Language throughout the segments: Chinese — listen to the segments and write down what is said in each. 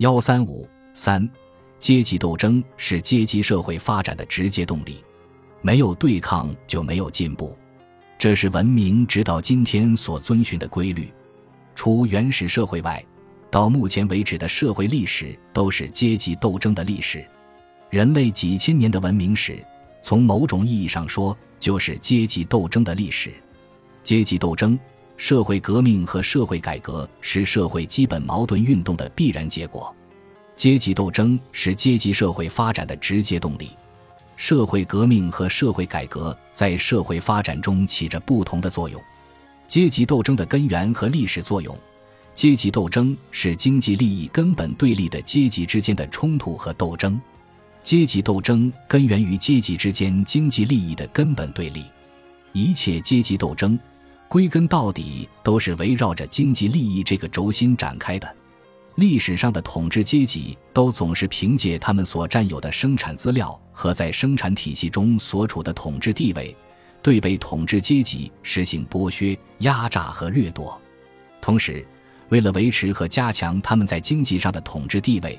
幺三五三，阶级斗争是阶级社会发展的直接动力，没有对抗就没有进步，这是文明直到今天所遵循的规律。除原始社会外，到目前为止的社会历史都是阶级斗争的历史。人类几千年的文明史，从某种意义上说，就是阶级斗争的历史。阶级斗争、社会革命和社会改革是社会基本矛盾运动的必然结果。阶级斗争是阶级社会发展的直接动力。社会革命和社会改革在社会发展中起着不同的作用。阶级斗争的根源和历史作用。阶级斗争是经济利益根本对立的阶级之间的冲突和斗争。阶级斗争根源于阶级之间经济利益的根本对立，一切阶级斗争，归根到底都是围绕着经济利益这个轴心展开的。历史上的统治阶级都总是凭借他们所占有的生产资料和在生产体系中所处的统治地位，对被统治阶级实行剥削、压榨和掠夺。同时，为了维持和加强他们在经济上的统治地位。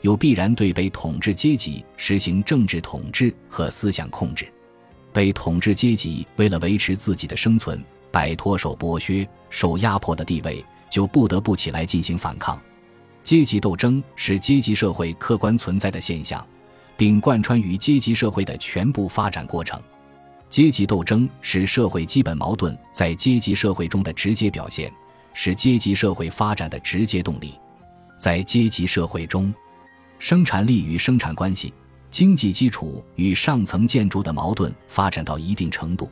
又必然对被统治阶级实行政治统治和思想控制，被统治阶级为了维持自己的生存，摆脱受剥削、受压迫的地位，就不得不起来进行反抗。阶级斗争是阶级社会客观存在的现象，并贯穿于阶级社会的全部发展过程。阶级斗争是社会基本矛盾在阶级社会中的直接表现，是阶级社会发展的直接动力。在阶级社会中，生产力与生产关系、经济基础与上层建筑的矛盾发展到一定程度，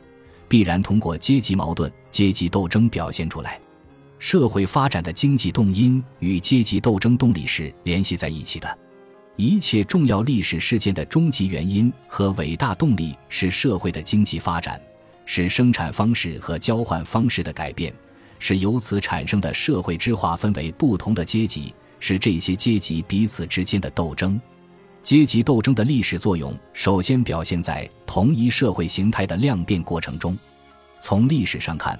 必然通过阶级矛盾、阶级斗争表现出来。社会发展的经济动因与阶级斗争动力是联系在一起的。一切重要历史事件的终极原因和伟大动力是社会的经济发展，是生产方式和交换方式的改变，是由此产生的社会之划分为不同的阶级。是这些阶级彼此之间的斗争，阶级斗争的历史作用首先表现在同一社会形态的量变过程中。从历史上看，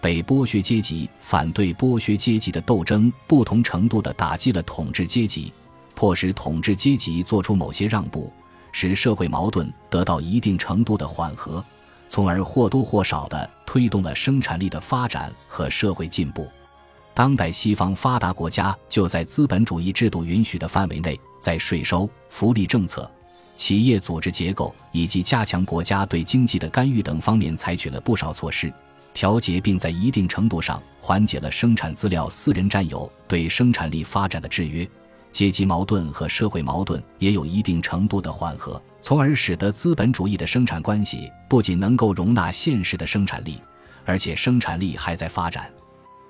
被剥削阶级反对剥削阶级的斗争，不同程度地打击了统治阶级，迫使统治阶级做出某些让步，使社会矛盾得到一定程度的缓和，从而或多或少地推动了生产力的发展和社会进步。当代西方发达国家就在资本主义制度允许的范围内，在税收、福利政策、企业组织结构以及加强国家对经济的干预等方面采取了不少措施，调节并在一定程度上缓解了生产资料私人占有对生产力发展的制约，阶级矛盾和社会矛盾也有一定程度的缓和，从而使得资本主义的生产关系不仅能够容纳现实的生产力，而且生产力还在发展。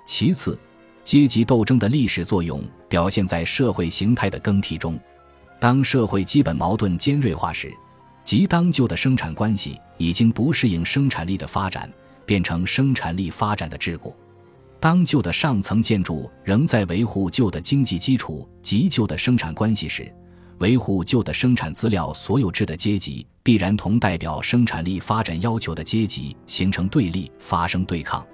其次。阶级斗争的历史作用表现在社会形态的更替中。当社会基本矛盾尖锐化时，即当旧的生产关系已经不适应生产力的发展，变成生产力发展的桎梏；当旧的上层建筑仍在维护旧的经济基础及旧的生产关系时，维护旧的生产资料所有制的阶级必然同代表生产力发展要求的阶级形成对立，发生对抗。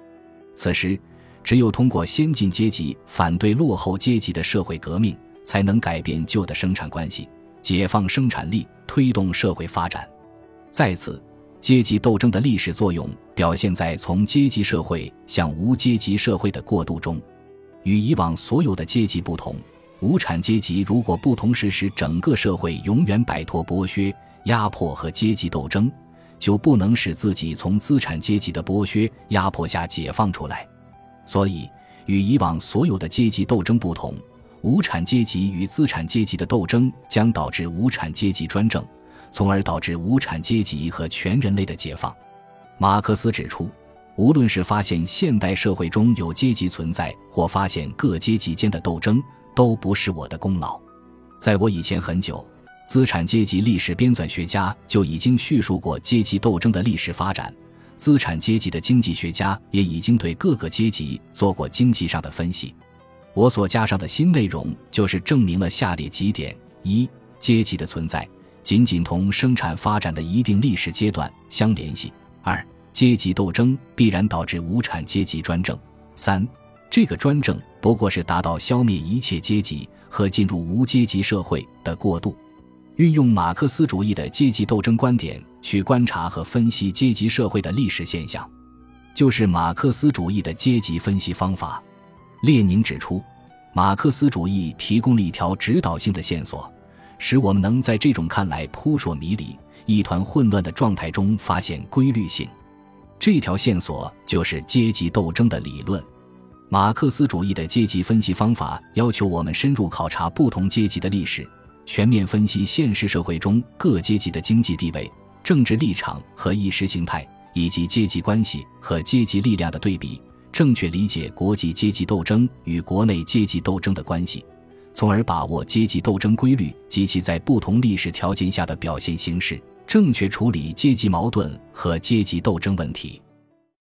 此时。只有通过先进阶级反对落后阶级的社会革命，才能改变旧的生产关系，解放生产力，推动社会发展。再次，阶级斗争的历史作用表现在从阶级社会向无阶级社会的过渡中。与以往所有的阶级不同，无产阶级如果不同时使整个社会永远摆脱剥削、压迫和阶级斗争，就不能使自己从资产阶级的剥削、压迫下解放出来。所以，与以往所有的阶级斗争不同，无产阶级与资产阶级的斗争将导致无产阶级专政，从而导致无产阶级和全人类的解放。马克思指出，无论是发现现代社会中有阶级存在，或发现各阶级间的斗争，都不是我的功劳。在我以前很久，资产阶级历史编纂学家就已经叙述过阶级斗争的历史发展。资产阶级的经济学家也已经对各个阶级做过经济上的分析，我所加上的新内容就是证明了下列几点：一、阶级的存在仅仅同生产发展的一定历史阶段相联系；二、阶级斗争必然导致无产阶级专政；三、这个专政不过是达到消灭一切阶级和进入无阶级社会的过渡。运用马克思主义的阶级斗争观点去观察和分析阶级社会的历史现象，就是马克思主义的阶级分析方法。列宁指出，马克思主义提供了一条指导性的线索，使我们能在这种看来扑朔迷离、一团混乱的状态中发现规律性。这条线索就是阶级斗争的理论。马克思主义的阶级分析方法要求我们深入考察不同阶级的历史。全面分析现实社会中各阶级的经济地位、政治立场和意识形态，以及阶级关系和阶级力量的对比，正确理解国际阶级斗争与国内阶级斗争的关系，从而把握阶级斗争规律及其在不同历史条件下的表现形式，正确处理阶级矛盾和阶级斗争问题。